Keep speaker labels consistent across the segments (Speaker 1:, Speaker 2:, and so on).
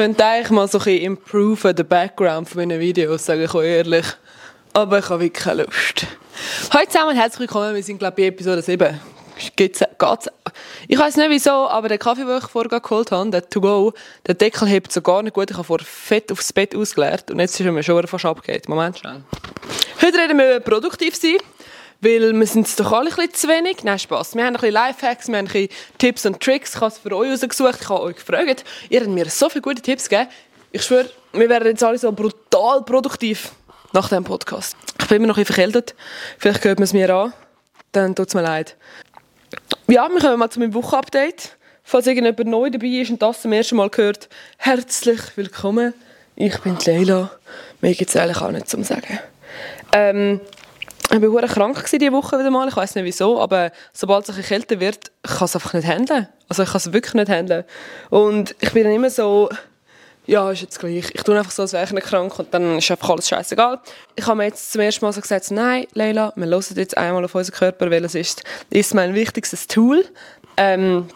Speaker 1: könnte eigentlich mal so ein bisschen improven, den Background von meinen Videos, sage ich euch ehrlich. Aber ich habe wirklich keine Lust. Hallo zusammen herzlich willkommen. Wir sind, glaube ich, bei Episode 7. Geht's, geht's. Ich weiß nicht wieso, aber der Kaffee, den ich vorher geholt habe, der To Go, der Deckel hebt so gar nicht gut. Ich habe vorher fett aufs Bett ausgeleert und jetzt ist er mir schon fast abgehängt. Moment schnell. Heute reden wir über produktiv sein. Weil wir sind es doch alle ein bisschen zu wenig. Nein, Spass. Wir haben ein bisschen Lifehacks, wir haben ein bisschen Tipps und Tricks. Ich habe es für euch rausgesucht, ich habe euch gefragt. Ihr habt mir so viele gute Tipps gegeben. Ich schwöre, wir werden jetzt alle so brutal produktiv nach diesem Podcast. Ich bin immer noch ein bisschen verkältet. Vielleicht hört man es mir an. Dann tut es mir leid. Ja, wir kommen mal zu meinem Wochenupdate. Falls irgendjemand neu dabei ist und das zum ersten Mal gehört, herzlich willkommen. Ich bin Leila. Mir gibt es eigentlich auch nicht zum Sagen. Ähm, ich war krank diese Woche wieder mal. Ich weiß nicht wieso, aber sobald es ein kälter wird, kann ich es einfach nicht handeln. Also ich kann es wirklich nicht handeln. Und ich bin dann immer so, ja, ist jetzt gleich. Ich tue einfach so, als wäre ich nicht krank und dann ist einfach alles scheißegal. Ich habe mir jetzt zum ersten Mal so gesagt, nein, Leila, wir hören jetzt einmal auf unseren Körper, weil es ist, ist mein wichtigstes Tool. Ähm,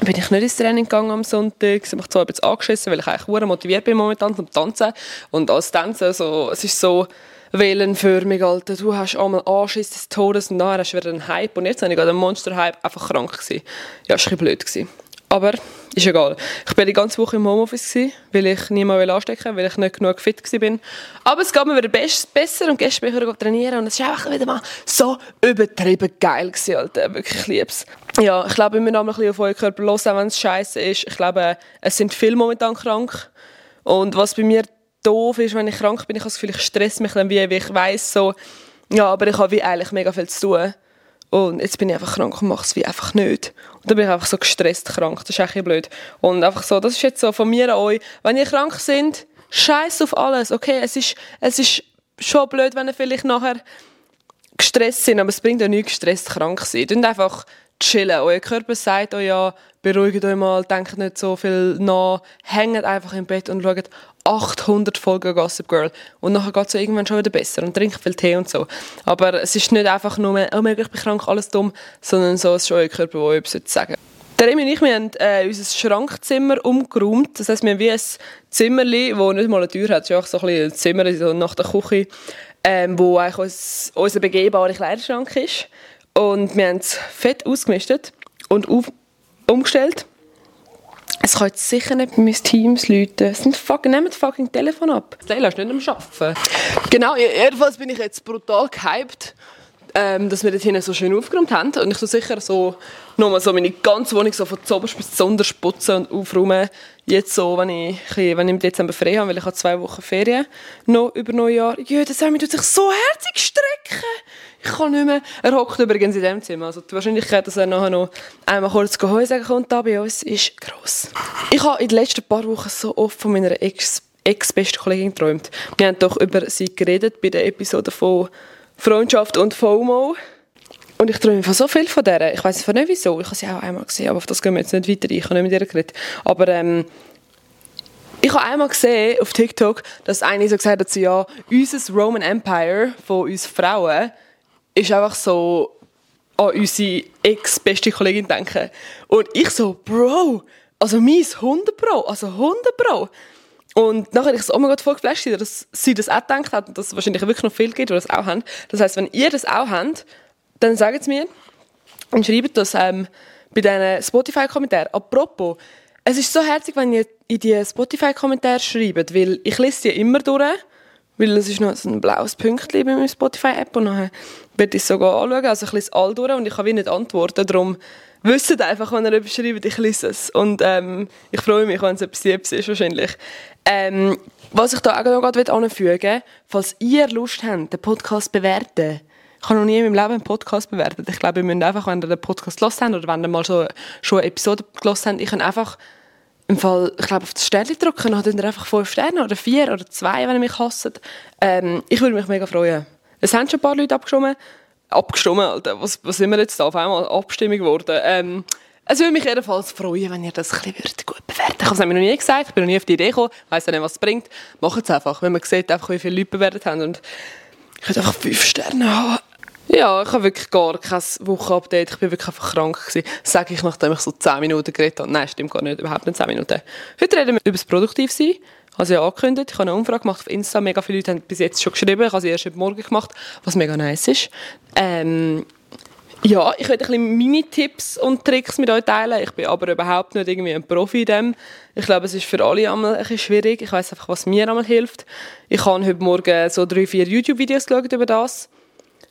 Speaker 1: bin ich nicht ins Training gegangen am Sonntag. Ich habe mich zwar ein bisschen angeschissen, weil ich eigentlich motiviert bin momentan zum Tanzen. Und als Tänzer, so, es ist so, wellenförmig, Alter. Du hast einmal Anschiss des Todes und nachher hast du wieder einen Hype. Und jetzt habe ich gerade einen Monster-Hype einfach krank gewesen. Ja, das war ein blöd. Gewesen. Aber ist egal. Ich war die ganze Woche im Homeoffice, weil ich niemand anstecken wollte, weil ich nicht genug fit war. Aber es geht mir wieder besser und gestern bin ich trainieren und es war einfach wieder mal so übertrieben geil gewesen, Alter. Wirklich lieb's. Ja, ich glaube, wir müssen ein bisschen auf euren Körper hören, wenn es scheiße ist. Ich glaube, es sind viele momentan krank. Und was bei mir doof ist, wenn ich krank bin. Ich habe das Gefühl, ich stress mich dann wie, wie ich weiß so, ja, aber ich habe wie eigentlich mega viel zu tun. Und jetzt bin ich einfach krank und mache es wie einfach nicht. Und dann bin ich einfach so gestresst krank. Das ist echt blöd. Und einfach so, das ist jetzt so von mir an euch. Wenn ihr krank sind, scheiß auf alles. Okay, es ist, es ist schon blöd, wenn ihr vielleicht nachher gestresst sind, aber es bringt ja nichts, gestresst krank zu sein. Und einfach chillen. Euer Körper sagt euch ja, beruhigt euch mal, denkt nicht so viel nach, hängt einfach im Bett und schaut 800 Folgen Gossip Girl und nachher geht es ja irgendwann schon wieder besser und trinkt viel Tee und so. Aber es ist nicht einfach nur, oh mein Gott, ich bin krank, alles dumm, sondern so ist schon euer Körper, der euch etwas sagen der Remy und ich, wir haben äh, unser Schrankzimmer umgeräumt. Das heisst, wir haben wie ein Zimmerli, das nicht mal eine Tür hat. Es ist so ein, ein Zimmer so nach der Küche, ähm, wo eigentlich uns, unser begehbarer Kleiderschrank ist. Und wir haben es fett ausgemistet und auf, umgestellt. Es kann jetzt sicher nicht bei meinen Teams läuten. Es sind fucking, nehmt fucking Telefon ab. Leila ist nicht am Arbeiten. Genau, jedenfalls bin ich jetzt brutal gehypt, ähm, dass wir dort hinten so schön aufgeräumt haben. Und ich so sicher so nochmal so meine ganze Wohnung so von oberst bis zu putzen und aufräumen. Jetzt so, wenn ich, wenn ich im Dezember frei habe, weil ich habe zwei Wochen Ferien noch über Neujahr. Ja, das tut sich so herzig strecken ich kann nicht mehr. Er hockt übrigens in dem Zimmer. Also die Wahrscheinlichkeit, dass er nachher noch einmal kurz Heu sagen kommt, da bei uns, ist gross. Ich habe in den letzten paar Wochen so oft von meiner Ex ex-beste Kollegin geträumt. Wir haben doch über sie geredet bei der Episode von Freundschaft und FOMO. Und ich träume von so viel von der. Ich weiß nicht wieso. Ich habe sie auch einmal gesehen, aber auf das gehen wir jetzt nicht weiter. Ich habe nicht mit ihr geredet. Aber ähm, ich habe einmal gesehen auf TikTok, dass eine so gesagt hat, so, ja, unser Roman Empire von uns Frauen ist einfach so an unsere ex-beste Kollegin denken. Und ich so, Bro, also meins 100 Pro, also 100 Pro. Und nachher ich so, oh mein Gott, voll geflasht, dass sie das auch gedacht hat und dass es wahrscheinlich wirklich noch viel gibt, die das auch haben. Das heisst, wenn ihr das auch habt, dann sagt es mir und schreibt das ähm, bei diesen Spotify-Kommentaren. Apropos, es ist so herzig, wenn ihr in die Spotify-Kommentare schreibt, weil ich lese sie immer durch weil es ist noch ein blaues Pünktchen bei meiner Spotify-App und dann werde ich es sogar anschauen, also ich lese all durch und ich kann wie nicht antworten, darum wisst einfach, wenn ihr etwas schreibt, ich lese es. Und ähm, ich freue mich, wenn es etwas Liebes ist wahrscheinlich. Ähm, was ich da auch noch gerade anfügen will, falls ihr Lust habt, den Podcast bewerten, ich habe noch nie in meinem Leben einen Podcast bewertet. Ich glaube, ihr müsst einfach, wenn ihr den Podcast gehört habt oder wenn ihr mal so, schon eine Episode gehört habt, ich kann einfach im Fall, ich glaube, auf das Sternchen drücken, dann hat er einfach fünf Sterne oder vier oder zwei, wenn ihr mich hasst. Ähm, ich würde mich mega freuen. Es haben schon ein paar Leute abgestimmt. Abgestimmt, Alter. Was, was sind wir jetzt da? Auf einmal Abstimmung geworden. Ähm, es würde mich jedenfalls freuen, wenn ihr das ein bisschen gut bewerten Ich habe es noch nie gesagt, ich bin noch nie auf die Idee gekommen, ich weiss nicht, was es bringt. Macht es einfach, wenn man sieht, einfach, wie viele Leute bewertet haben. Und ich würde einfach fünf Sterne haben. Ja, ich habe wirklich gar kein Wochenupdate. Ich bin wirklich einfach krank gewesen. Sage ich, nachdem ich so 10 Minuten geredet habe. Nein, stimmt gar nicht. Überhaupt nicht 10 Minuten. Heute reden wir über das Produktivsein. Ich habe ja angekündigt. Ich habe eine Umfrage gemacht auf Insta. Mega viele Leute haben bis jetzt schon geschrieben. Ich habe sie erst heute Morgen gemacht, was mega nice ist. Ähm, ja, ich werde ein bisschen meine Tipps und Tricks mit euch teilen. Ich bin aber überhaupt nicht irgendwie ein Profi in dem. Ich glaube, es ist für alle einmal ein bisschen schwierig. Ich weiß einfach, was mir einmal hilft. Ich habe heute Morgen so drei, vier YouTube-Videos geschaut über das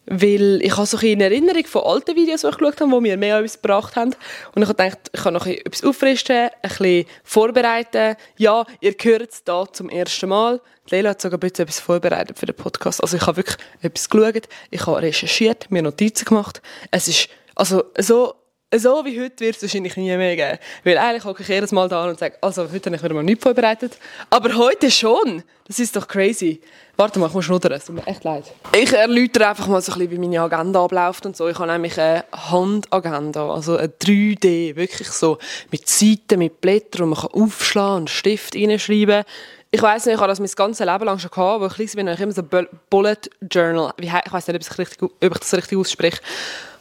Speaker 1: weil ich habe so eine Erinnerung von alten Videos, die ich geschaut habe, die mir mehr etwas gebracht haben. Und ich habe gedacht, ich kann noch etwas auffrischen, ein bisschen vorbereiten. Ja, ihr hört es hier zum ersten Mal. Leila hat sogar ein etwas vorbereitet für den Podcast. Also ich habe wirklich etwas geschaut, ich habe recherchiert, mir Notizen gemacht. Es ist, also so so wie heute wird es wahrscheinlich nie mehr geben. Weil eigentlich hocke ich jedes Mal da und sage, also heute habe ich wieder mal nichts vorbereitet. Aber heute schon. Das ist doch crazy. Warte mal, ich muss schnuddern. Es tut mir echt leid. Ich erläutere einfach mal so ein bisschen, wie meine Agenda abläuft und so. Ich habe nämlich eine Handagenda, also eine 3D, wirklich so mit Seiten, mit Blättern, wo man aufschlagen und Stift reinschreiben kann ich weiß nicht, ich habe das mein ganzes Leben lang schon gehabt, wo ich klein bin, ich immer so Bullet Journal, ich weiß nicht, ob ich, richtig, ob ich das richtig ausspreche,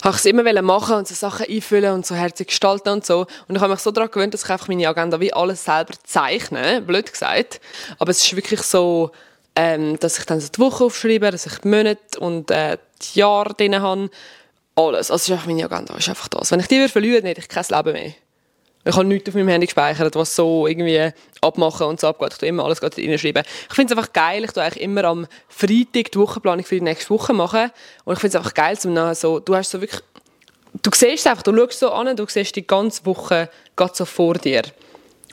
Speaker 1: habe ich es immer machen und so Sachen einfüllen und so herzig gestalten und so. Und ich habe mich so daran gewöhnt, dass ich einfach meine Agenda wie alles selber zeichne, blöd gesagt. Aber es ist wirklich so, ähm, dass ich dann so die Woche aufschreibe, dass ich die Monate und äh, die Jahre drin habe. Alles. Also ist einfach meine Agenda, ist einfach das. Wenn ich die würde verlieren, hätte ich kein Leben mehr. Ich habe nichts auf meinem Handy gespeichert, was so irgendwie abmachen und so abgeht. Ich tue immer alles reinschreiben. Ich finde es einfach geil. Ich tue eigentlich immer am Freitag die Wochenplanung für die nächste Woche machen. Und ich finde es einfach geil, zum so, du hast so wirklich, du siehst einfach, du schaust so an, du siehst die ganze Woche gerade so vor dir.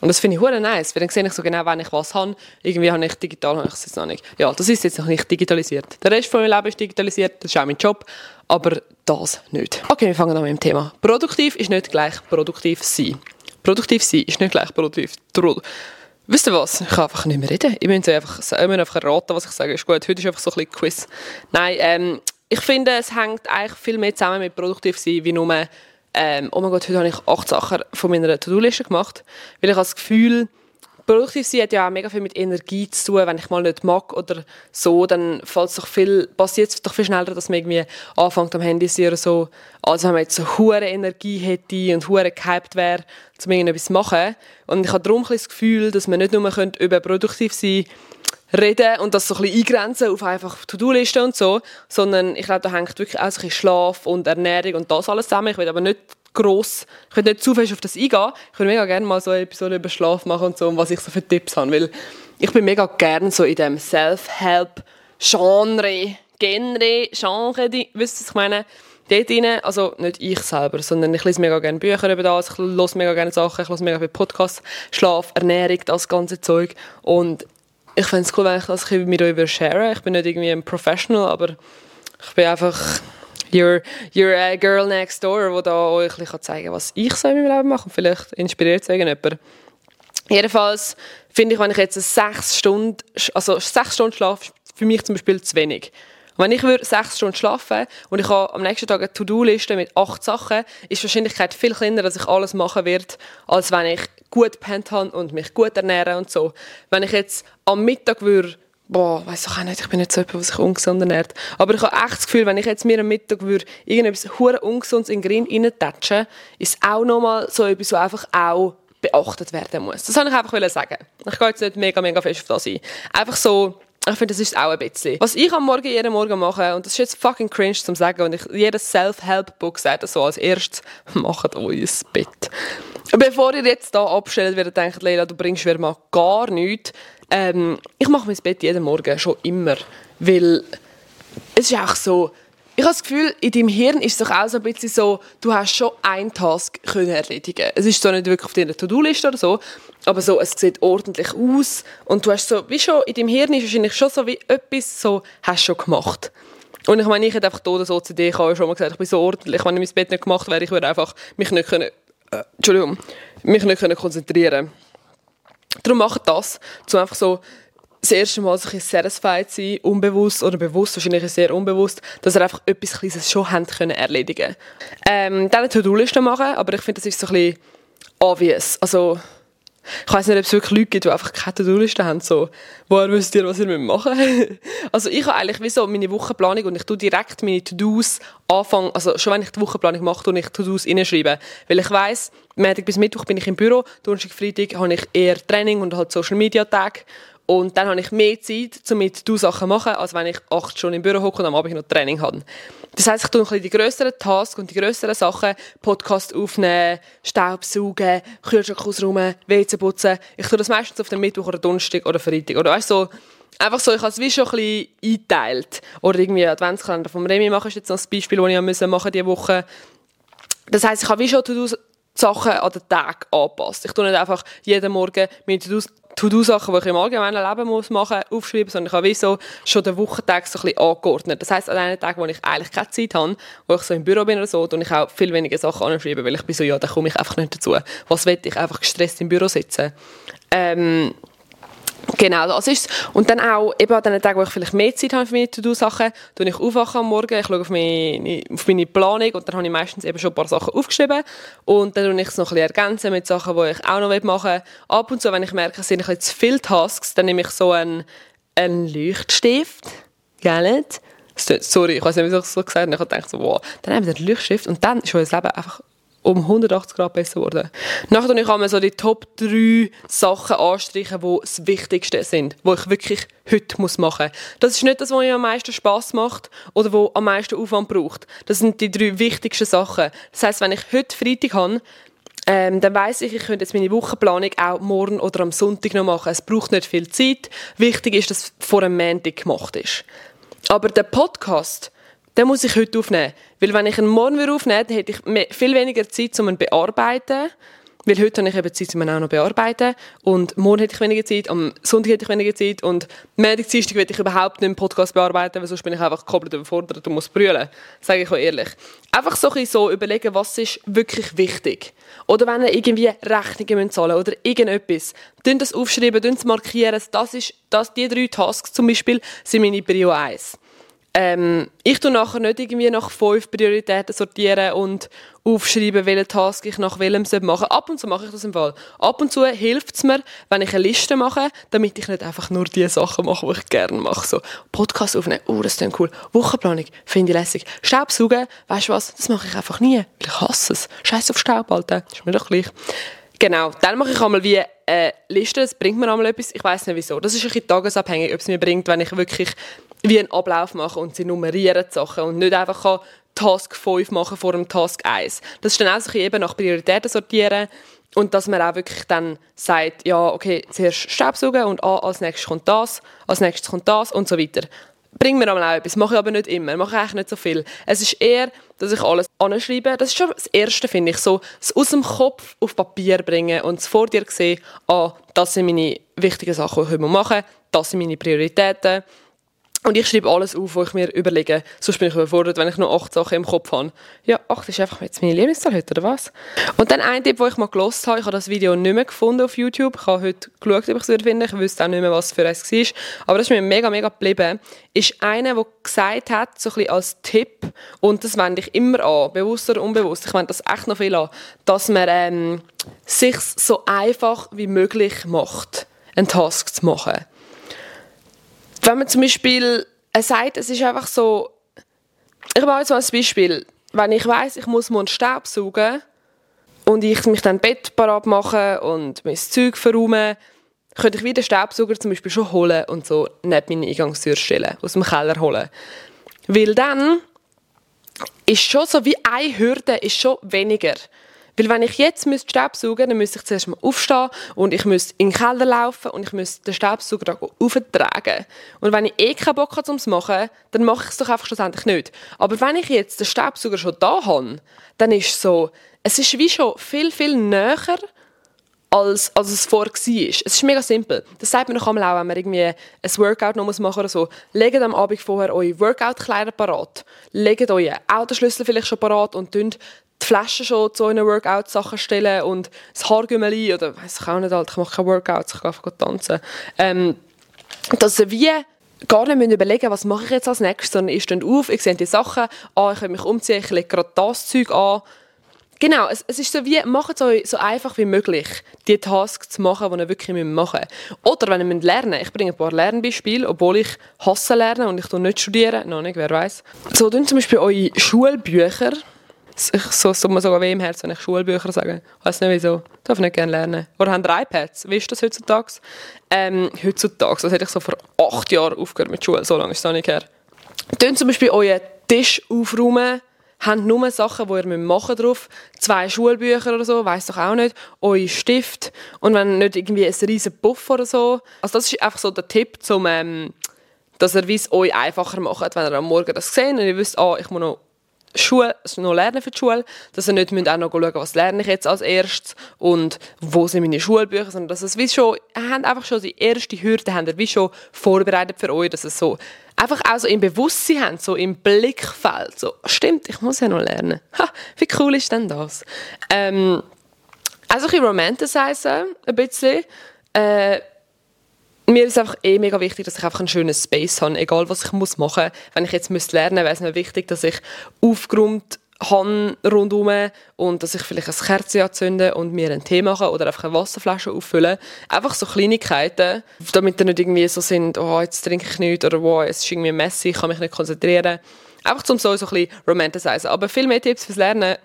Speaker 1: Und das finde ich hure nice, weil dann sehe ich so genau, wenn ich was habe. Irgendwie habe ich digital, habe ich es jetzt noch nicht. Ja, das ist jetzt noch nicht digitalisiert. Der Rest von meinem Leben ist digitalisiert, das ist auch mein Job, aber das nicht. Okay, wir fangen an mit dem Thema. Produktiv ist nicht gleich produktiv sein. Produktiv sein ist nicht gleich produktiv. Wisst ihr was? Ich kann einfach nicht mehr reden. Ich muss einfach, ich einfach erraten, was ich sage. Ist gut, heute ist einfach so ein bisschen Quiz. Nein, ähm, ich finde, es hängt eigentlich viel mehr zusammen mit produktiv sein, wie nur, ähm, oh mein Gott, heute habe ich acht Sachen von meiner To-Do-Liste gemacht. Weil ich habe das Gefühl, produktiv sein hat ja auch mega viel mit Energie zu tun. Wenn ich mal nicht mag oder so, dann doch viel, passiert es doch viel schneller, dass man irgendwie anfängt am Handy zu oder so. Also wenn man jetzt so hohe Energie hätte und hohe gehypt wäre, um irgendetwas zu machen. Und ich habe darum das Gefühl, dass man nicht nur über produktiv sein reden und das so ein bisschen eingrenzen auf einfach To-Do-Listen und so, sondern ich glaube, da hängt wirklich auch so ein bisschen Schlaf und Ernährung und das alles zusammen. Ich will aber nicht gross, ich will nicht zu fest auf das eingehen. Ich würde mega gerne mal so eine Episode über Schlaf machen und so was ich so für Tipps habe, weil ich bin mega gerne so in dem Self-Help-Genre, Genre, Genre, wisst ihr, was ich meine? Dort rein, also nicht ich selber, sondern ich lese mega gerne Bücher über das, ich höre mega gerne Sachen, ich höre mega viele Podcasts, Schlaf, Ernährung, das ganze Zeug und ich fände es cool, wenn ich das mit euch share. Ich bin nicht irgendwie ein Professional, aber ich bin einfach your, your uh, girl next door, die da euch ein zeigen kann, was ich so in meinem Leben mache. Und vielleicht inspiriert es irgendjemand. Jedenfalls finde ich, wenn ich jetzt sechs Stunden, also sechs Stunden schlafe, für mich zum Beispiel zu wenig. Wenn ich sechs Stunden schlafen und ich habe am nächsten Tag eine To-Do-Liste mit acht Sachen, ist die Wahrscheinlichkeit viel kleiner, dass ich alles machen werde, als wenn ich gut pennt habe und mich gut ernähre und so. Wenn ich jetzt am Mittag würde boah, weiß ich auch nicht, ich bin nicht so jemand, der sich ungesund ernährt. Aber ich habe echt das Gefühl, wenn ich jetzt mir am Mittag würde irgendetwas hure ungesundes in den Green reintatschen, ist auch nochmal so etwas, was einfach auch beachtet werden muss. Das wollte ich einfach sagen. Ich gehe jetzt nicht mega, mega fest auf das ein. Einfach so, ich finde, das ist auch ein bisschen. Was ich am Morgen jeden Morgen mache, und das ist jetzt fucking cringe zum sagen, und ich, jedes Self-Help-Book sagt das so als erstes, macht ein Bett. Bevor ihr jetzt hier abstellt, werdet denkt, Leila, du bringst mir mal gar nichts, ähm, ich mache mein Bett jeden Morgen, schon immer. Weil es ist auch so, ich habe das Gefühl, in deinem Hirn ist es doch auch so ein bisschen so, du hast schon einen Task können erledigen. Es ist zwar nicht wirklich auf deiner To-Do-Liste oder so, aber so, es sieht ordentlich aus und du hast so, wie schon, in deinem Hirn ist wahrscheinlich schon so wie etwas so, hast schon gemacht. Und ich meine, ich hätte einfach Todes OCD, ich habe schon mal gesagt, ich bin so ordentlich, wenn ich mein Bett nicht gemacht wäre, ich würde einfach mich nicht können, äh, Entschuldigung, mich nicht können konzentrieren Darum macht das, um einfach so das erste Mal so ein satisfied sein, unbewusst oder bewusst, wahrscheinlich sehr unbewusst, dass er einfach etwas Kleines schon haben können erledigen. Ähm, dann eine To-Do-Liste machen, aber ich finde, das ist so ein bisschen obvious. Also, Ich weiß nicht, ob es wirklich Leute gibt, die einfach keine To-Do-Liste haben, so, woher wisst ihr, was ihr machen müsst. also ich habe eigentlich wie so meine Wochenplanung und ich tue direkt meine To-Dos anfangen, also schon wenn ich die Wochenplanung mache, tue ich To-Dos reinschreiben. Weil ich weiss, Montag bis Mittwoch bin ich im Büro, Donnerstag, Freitag habe ich eher Training und halt Social Media Tag. Und dann habe ich mehr Zeit, um mit du Sachen machen, als wenn ich acht Stunden im Büro hocke und am Abend noch Training habe. Das heisst, ich tue ein bisschen die grösseren Tasks und die grösseren Sachen, Podcast aufnehmen, Staubsaugen, Kühlschrank ausräumen, WC putzen. Ich tue das meistens auf den Mittwoch oder Donnerstag oder Freitag. Oder weißt so, einfach so, ich habe es wie schon ein bisschen eingeteilt. Oder irgendwie Adventskalender vom Remi machen, ist jetzt noch ein Beispiel, das ich machen musste diese Woche. Das heisst, ich habe wie schon Sachen an den Tag angepasst. Ich tue nicht einfach jeden Morgen meine To-Do-Sachen, die ich im allgemeinen Leben muss machen muss, aufschreiben, sondern ich habe wie so schon den Wochentag so ein bisschen angeordnet. Das heisst, an einem Tag, wo ich eigentlich keine Zeit habe, wo ich so im Büro bin oder so, und ich auch viel weniger Sachen anschreiben, weil ich bin so, ja, da komme ich einfach nicht dazu. Was will ich? Einfach gestresst im Büro sitzen. Ähm, Genau, das ist Und dann auch, eben an den Tagen, wo ich vielleicht mehr Zeit habe für meine To-Do-Sachen, tue ich aufwachen am Morgen, ich schaue auf meine, auf meine Planung und dann habe ich meistens eben schon ein paar Sachen aufgeschrieben und dann tue ich es noch ein bisschen ergänzen mit Sachen, die ich auch noch machen will. Ab und zu, wenn ich merke, es sind ein bisschen zu viele Tasks, dann nehme ich so einen, einen Leuchtstift, gell Sorry, ich weiß nicht, wie ich es so gesagt habe. Ich gedacht, so, wow, dann nehmen wir den Leuchtstift und dann ist unser Leben einfach um 180 Grad besser geworden. Nachher kann man so die Top 3 Sachen anstreichen, die das Wichtigste sind, die ich wirklich heute machen muss. Das ist nicht das, was mir am meisten Spass macht oder wo am meisten Aufwand braucht. Das sind die drei wichtigsten Sachen. Das heißt, wenn ich heute Freitag habe, ähm, dann weiß ich, ich könnte jetzt meine Wochenplanung auch morgen oder am Sonntag noch machen. Es braucht nicht viel Zeit. Wichtig ist, dass es vor einem Montag gemacht ist. Aber der Podcast, den muss ich heute aufnehmen. Weil wenn ich einen morgen aufnehmen würde, hätte ich viel weniger Zeit, um ihn zu bearbeiten. Weil heute habe ich eben Zeit, um ihn auch noch bearbeiten. Und morgen hätte ich weniger Zeit, am Sonntag hätte ich weniger Zeit. Und Montag, Dienstag will ich überhaupt nicht einen Podcast bearbeiten, weil sonst bin ich einfach komplett überfordert und muss brüllen. Sage ich auch ehrlich. Einfach so, ein so überlegen, was ist wirklich wichtig. Oder wenn ihr irgendwie Rechnungen zahlen oder irgendetwas. Dann das aufschreiben, das markieren. Das ist, das, die drei Tasks zum Beispiel sind meine Prio 1. Ähm, ich tue nachher nicht irgendwie nach fünf Prioritäten sortieren und aufschreiben, welchen Task ich nach welchem machen. Ab und zu mache ich das im Fall. Ab und zu hilft es mir, wenn ich eine Liste mache, damit ich nicht einfach nur die Sachen mache, die ich gerne mache. So, Podcast aufnehmen, oh, das ist cool. Wochenplanung, finde ich lässig. Staubsaugen, weißt du was, das mache ich einfach nie, weil ich hasse es. Scheiß auf Staub, Alter. Ist mir doch gleich. Genau, dann mache ich einmal wie eine Liste, das bringt mir einmal etwas, ich weiß nicht wieso. Das ist ein bisschen tagesabhängig, ob es mir bringt, wenn ich wirklich wie einen Ablauf mache und sie nummerieren die Sachen und nicht einfach Task 5 machen vor dem Task 1. Das ist dann auch so eben nach Prioritäten sortieren und dass man auch wirklich dann sagt, ja, okay, zuerst Staubsaugen und ah, als nächstes kommt das, als nächstes kommt das und so weiter bringt mir auch etwas, mache ich aber nicht immer, mache eigentlich nicht so viel. Es ist eher, dass ich alles anschreibe. Das ist schon das Erste, finde ich, so es aus dem Kopf auf Papier bringen und es vor dir sehen, ah, das sind meine wichtigen Sachen, die ich machen muss, das sind meine Prioritäten und ich schreibe alles auf, was ich mir überlege. Sonst bin ich überfordert, wenn ich noch acht Sachen im Kopf habe. Ja, acht ist einfach jetzt meine Lieblingszahl heute, oder was? Und dann ein Tipp, den ich mal gelost habe, ich habe das Video nicht mehr gefunden auf YouTube. Ich habe heute geschaut, ob ich es finde. Ich wüsste auch nicht mehr, was für eins war. Aber das ist mir mega, mega geblieben. Ist einer, der gesagt hat, so ein bisschen als Tipp, und das wende ich immer an, bewusst oder unbewusst, ich wende das echt noch viel an, dass man ähm, sich so einfach wie möglich macht, einen Task zu machen wenn man zum Beispiel sagt, es ist einfach so, ich mache jetzt mal ein Beispiel, wenn ich weiß, ich muss morgen Staub saugen und ich mich dann Bett parat machen und mein Zeug verräumen, könnte ich wieder den Staubsauger zum Beispiel schon holen und so neben meine Eingangstür stellen, aus dem Keller holen. Weil dann ist schon so wie eine Hürde ist schon weniger. Weil wenn ich jetzt müsste Staubsaugen dann müsste ich zuerst mal aufstehen und ich müsste in den Keller laufen und ich müsste den Staubsauger auftragen. Und wenn ich eh keinen Bock habe, um es zu machen, dann mache ich es doch einfach schlussendlich nicht. Aber wenn ich jetzt den Staubsauger schon da habe, dann ist es so, es ist wie schon viel, viel näher als, als es vorher war. Es ist mega simpel. Das sagt man noch einmal auch, wenn man irgendwie ein Workout noch machen muss oder so. Legt am Abend vorher eure Workout-Kleider parat. Legt euren Autoschlüssel vielleicht schon parat und tünt die Flaschen schon zu euren Workout-Sachen stellen und das Haargümmeli oder weiß ich auch nicht, halt, ich mache keine Workouts, ich gehe einfach tanzen. Ähm, dass ihr wie gar nicht überlegen was mache ich jetzt als nächstes, sondern ihr steht auf, ich sehe die Sachen, ah, ich kann mich umziehen, ich lege gerade das Zeug an, Genau, es, es ist so wie, macht es euch so einfach wie möglich, die Tasks zu machen, die ihr wirklich machen müsst. Oder wenn ihr lernen müsst, ich bringe ein paar Lernbeispiele, obwohl ich hasse lernen und ich nicht studieren, noch nicht, wer weiß. So, dann zum Beispiel eure Schulbücher, ich, so mir sogar weh im Herzen, wenn ich Schulbücher sage. Ich weiß nicht wieso. Ich darf nicht gerne lernen. Oder haben iPads? Wie ist das heutzutage? Ähm, heutzutage, das hätte ich so vor acht Jahren aufgehört mit Schule. So lange ist es noch nicht her. Dann zum Beispiel euren Tisch aufräumen. Habt nur Sachen, die ihr machen drauf. Zwei Schulbücher oder so, weiss doch auch nicht. Euer Stift. Und wenn nicht irgendwie ein riesen Puff oder so. Also das ist einfach so der Tipp, zum, ähm, dass ihr es euch einfacher macht, wenn ihr am Morgen das seht und ihr wisst, ah, ich muss noch Schule, noch lernen für die Schule, dass ihr nicht auch noch schauen was lerne ich jetzt als erstes und wo sind meine Schulbücher, sondern dass es wie schon, habt einfach schon die erste Hürde ihr wie schon vorbereitet für euch, dass es so einfach auch so im Bewusstsein habt, so im Blickfeld, so, stimmt, ich muss ja noch lernen. Ha, wie cool ist denn das? Ähm, also ein bisschen romanticizen, ein bisschen. Äh, mir ist einfach eh mega wichtig, dass ich einfach einen schönen Space habe, egal was ich muss machen muss. Wenn ich jetzt müsste lernen müsste, wäre es mir wichtig, dass ich aufgeräumt habe rundherum und dass ich vielleicht ein Kerze anzünde und mir einen Tee mache oder einfach eine Wasserflasche auffüllen. Einfach so Kleinigkeiten, damit ihr nicht irgendwie so sind, oh, jetzt trinke ich nichts oder oh, es ist irgendwie messy, ich kann mich nicht konzentrieren. Einfach zum so, ein bisschen romanticizen. Aber viel mehr Tipps fürs Lernen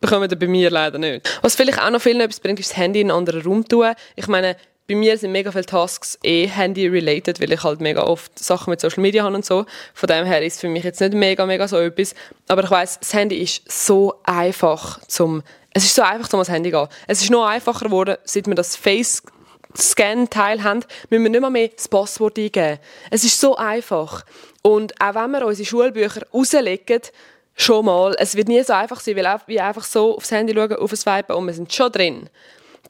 Speaker 1: bekommen ihr bei mir leider nicht. Was vielleicht auch noch vielen etwas bringt, ist das Handy in einen anderen Raum tun. Ich meine, bei mir sind mega viele Tasks eh Handy-related, weil ich halt mega oft Sachen mit Social Media habe und so. Von dem her ist es für mich jetzt nicht mega, mega so etwas. Aber ich weiß, das Handy ist so einfach zum, es ist so einfach, zum ans Handy gehen. Es ist noch einfacher geworden, seit wir das Face Scan-Teil haben, müssen wir nicht mehr, mehr das Passwort eingeben. Es ist so einfach. Und auch wenn wir unsere Schulbücher rauslegen, schon mal, es wird nie so einfach sein, weil wir einfach so aufs Handy schauen, auf Swipen und wir sind schon drin.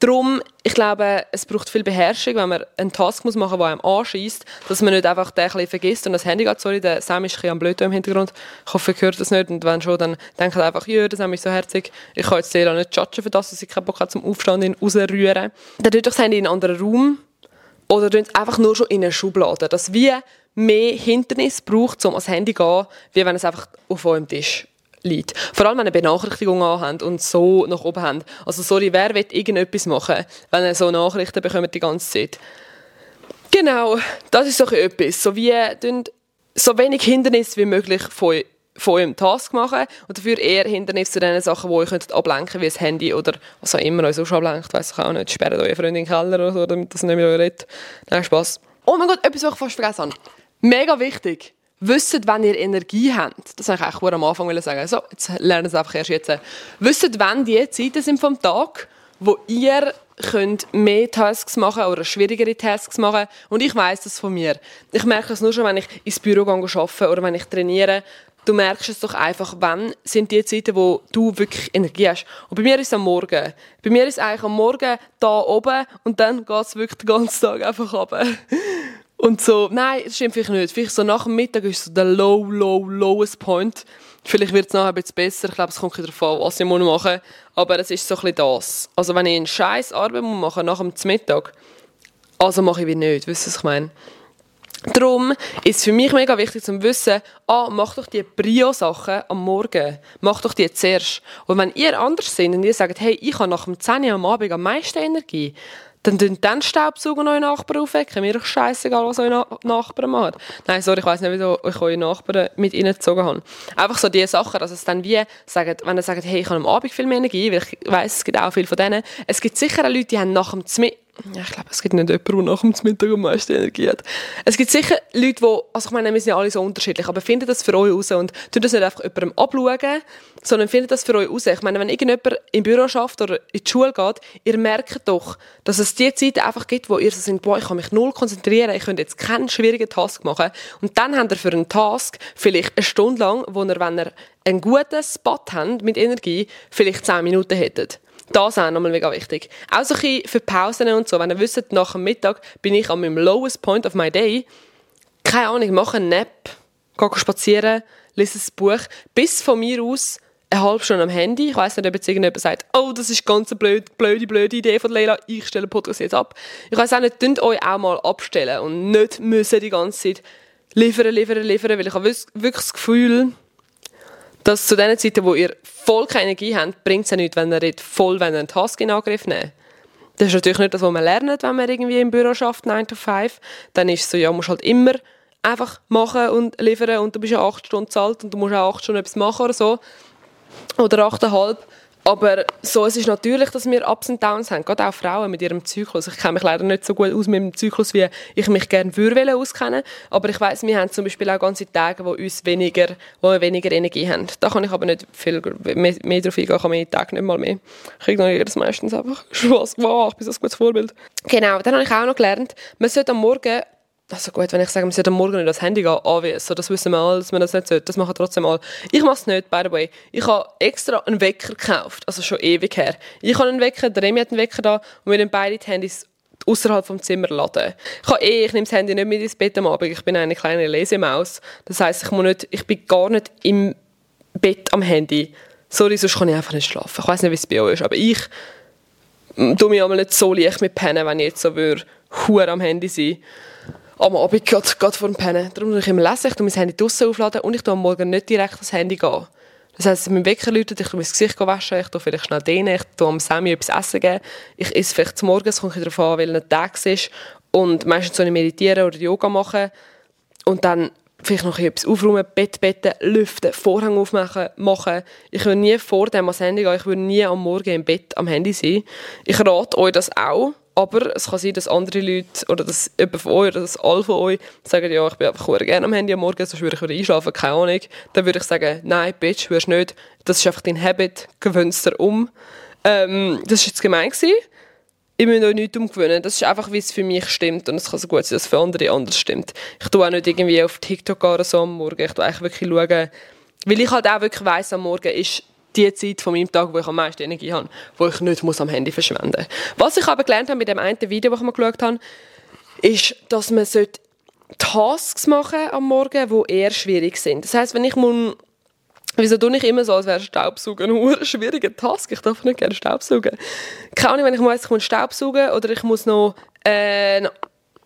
Speaker 1: Darum, ich glaube, es braucht viel Beherrschung, wenn man einen Task muss machen muss, der einem anschießt, dass man nicht einfach den ein vergisst und das Handy geht. Sorry, der Sam ist ein am Blöd im Hintergrund. Ich hoffe, ihr hört das nicht. Und wenn schon, dann denkt einfach, ja, das ist so herzig. Ich kann jetzt sehr nicht judgen für das, dass ich keinen Bock habe zum Aufstehen rausrühren. Dann tut das Handy in einen anderen Raum oder einfach nur schon in eine Schublade. Dass wie mehr Hindernis braucht, um ans Handy zu gehen, wie wenn es einfach auf eurem Tisch liegt. Vor allem, wenn ihr Benachrichtigungen anhabt und so nach oben habt. Also sorry, wer will irgendetwas machen, wenn ihr so Nachrichten bekommt die ganze Zeit? Genau, das ist so etwas. So, wie, so wenig Hindernis wie möglich von, von eurem Task machen und dafür eher Hindernis zu den Sachen, die euch ablenken könnt, wie das Handy oder was auch immer euch so schon ablenkt. Weiss ich auch nicht. Sperrt eure Freundin in den Keller oder so, damit das nicht mehr redet. Nein, Spaß. Oh mein Gott, etwas, was ich fast vergessen habe. Mega wichtig wisst, wenn ihr Energie habt. Das wollte ich eigentlich am Anfang sagen. So, jetzt lernen Sie einfach erst jetzt. Wisst, wenn die Zeiten sind vom Tag, wo ihr könnt mehr Tasks machen oder schwierigere Tasks machen. Und ich weiß das von mir. Ich merke es nur schon, wenn ich ins Büro gehe arbeite oder wenn ich trainiere. Du merkst es doch einfach, wann sind die Zeiten, wo du wirklich Energie hast. Und bei mir ist es am Morgen. Bei mir ist es eigentlich am Morgen da oben und dann geht es wirklich den ganzen Tag einfach runter. Und so, nein, das stimmt vielleicht nicht. Vielleicht so nach dem Mittag ist so der low, low, lowest point. Vielleicht wird es nachher ein bisschen besser. Ich glaube, es kommt wieder davon, was ich machen muss. Aber es ist so ein das. Also wenn ich einen scheiß Arbeit machen muss, nach dem Mittag, also mache ich wie nicht. Wisst ihr, was ich meine? Darum ist es für mich mega wichtig zu wissen, ah, mach doch die Brio-Sachen am Morgen. Mach doch die zuerst. Und wenn ihr anders seid und ihr sagt, hey, ich habe nach dem 10 Uhr am Abend am meisten Energie, dann tun dann Staubsauger eure Nachbarn aufwecken. Mir ist scheißegal, was eure Nachbarn machen. Nein, sorry, ich weiß nicht, wieso ich eure Nachbarn mit reingezogen habe. Einfach so diese Sachen, dass es dann wie sagt, wenn ihr sagt, hey, ich habe am Abend viel mehr Energie, weil ich weiss, es gibt auch viele von denen. Es gibt sicher Leute, die haben nach dem Mittag ja, ich glaube, es gibt nicht jemanden, der nach dem Mittag am meisten Energie hat. Es gibt sicher Leute, die, also ich meine, wir sind ja alle so unterschiedlich, aber findet das für euch raus und tut das nicht einfach jemandem abschauen, sondern findet das für euch raus. Ich meine, wenn irgendjemand im Büro schafft oder in die Schule geht, ihr merkt doch, dass es die Zeiten einfach gibt, wo ihr so sind, boah, ich kann mich null konzentrieren, ich könnte jetzt keinen schwierigen Task machen. Und dann habt ihr für einen Task vielleicht eine Stunde lang, wo ihr, wenn ihr einen guten Spot habt mit Energie, vielleicht 10 Minuten hättet. Das ist auch nochmal mega wichtig. Auch so ein für Pausen und so. Wenn ihr wisst, nach dem Mittag bin ich an meinem lowest point of my day. Keine Ahnung, mache einen Nap, gehe spazieren, lese ein Buch. Bis von mir aus eine halbe Stunde am Handy. Ich weiß nicht, ob jetzt irgendjemand sagt, oh, das ist ganz eine blöde, blöde, blöde Idee von Leila, ich stelle den Podcast jetzt ab. Ich weiß auch nicht, könnt euch auch mal abstellen und nicht müssen die ganze Zeit liefern, liefern, liefern, weil ich habe wirklich das Gefühl, dass zu den Zeiten, wo ihr voll keine Energie habt, bringt es ja nichts, wenn ihr dort voll einen Task in Angriff nehmt. Das ist natürlich nicht das, was man lernt, wenn man irgendwie im Büro schafft, 9 to 5. Dann ist es so, ja, musst halt immer einfach machen und liefern und du bist ja 8 Stunden zahlt und du musst auch 8 Stunden etwas machen oder so. Oder 8,5. Aber so, es ist natürlich, dass wir Ups und Downs haben, gerade auch Frauen mit ihrem Zyklus. Ich kenne mich leider nicht so gut aus mit dem Zyklus, wie ich mich gerne würde auskennen. Aber ich weiß, wir haben zum Beispiel auch ganze Tage, wo uns weniger, wo wir weniger Energie haben. Da kann ich aber nicht viel mehr, mehr drauf eingehen, kann meine Tage nicht mal mehr. Ich ignoriere das meistens einfach. Was, wow, ich bin so ein gutes Vorbild. Genau, dann habe ich auch noch gelernt, man sollte am Morgen also gut, wenn ich sage, man sollte Morgen nicht das Handy gehen, obvious, so, das wissen wir alle, dass man das nicht sollte, das machen trotzdem alle. Ich mache es nicht, by the way. Ich habe extra einen Wecker gekauft, also schon ewig her. Ich habe einen Wecker, der Remy hat einen Wecker da und wir haben beide die Handys außerhalb vom Zimmer laden. Ich habe eh, ich nehme das Handy nicht mit ins Bett am Abend, ich bin eine kleine Lesemaus. Das heisst, ich, muss nicht, ich bin gar nicht im Bett am Handy. Sorry, sonst kann ich einfach nicht schlafen. Ich weiß nicht, wie es bei euch ist, aber ich tue mich einmal nicht so leicht mit pennen, wenn ich jetzt so würde, am Handy sein am Abend gerade, gerade vor dem Pennen. Darum muss ich immer lesen, ich tue mein Handy draussen aufladen und ich tue am Morgen nicht direkt das Handy gehen. Das heisst, mein Wecker läutet, ich tue mein Gesicht waschen, ich tue vielleicht schnell dehnen, ich tue am Sammy etwas essen geben, ich esse vielleicht zum Morgen, es kommt darauf an, welcher Tag es ist und meistens so ich meditieren oder Yoga machen und dann vielleicht noch etwas aufräumen, Bett betten, lüften, Vorhang aufmachen, machen. Ich würde nie vor dem ans Handy gehen, ich würde nie am Morgen im Bett am Handy sein. Ich rate euch das auch, aber es kann sein, dass andere Leute oder dass jemand von euch oder dass alle von euch sagen, ja, ich bin einfach gerne am Handy am Morgen, sonst würde ich wieder einschlafen, keine Ahnung. Dann würde ich sagen, nein, Bitch, wirst nicht. Das ist einfach dein Habit, gewöhnst dir um. Ähm, das war jetzt gemein. Gewesen. Ich muss euch nichts umgewöhnen. Das ist einfach, wie es für mich stimmt. Und es kann so gut sein, dass es für andere anders stimmt. Ich tue auch nicht irgendwie auf TikTok oder so am Morgen. Ich tue eigentlich wirklich schauen, weil ich halt auch wirklich weiss, am Morgen ist die Zeit von meinem Tag, wo ich am meisten Energie habe, wo ich nicht muss am Handy verschwenden muss. Was ich aber gelernt habe mit dem einen Video, das ich mal geschaut habe, ist, dass man Tasks machen am Morgen, die eher schwierig sind. Das heißt, wenn ich muss Wieso tue ich immer so, als wäre Staubsaugen ein schwieriger Task? Ich darf nicht gerne Staubsaugen. Keine Ahnung, wenn ich muss, ich muss Staubsaugen oder ich muss noch, äh, noch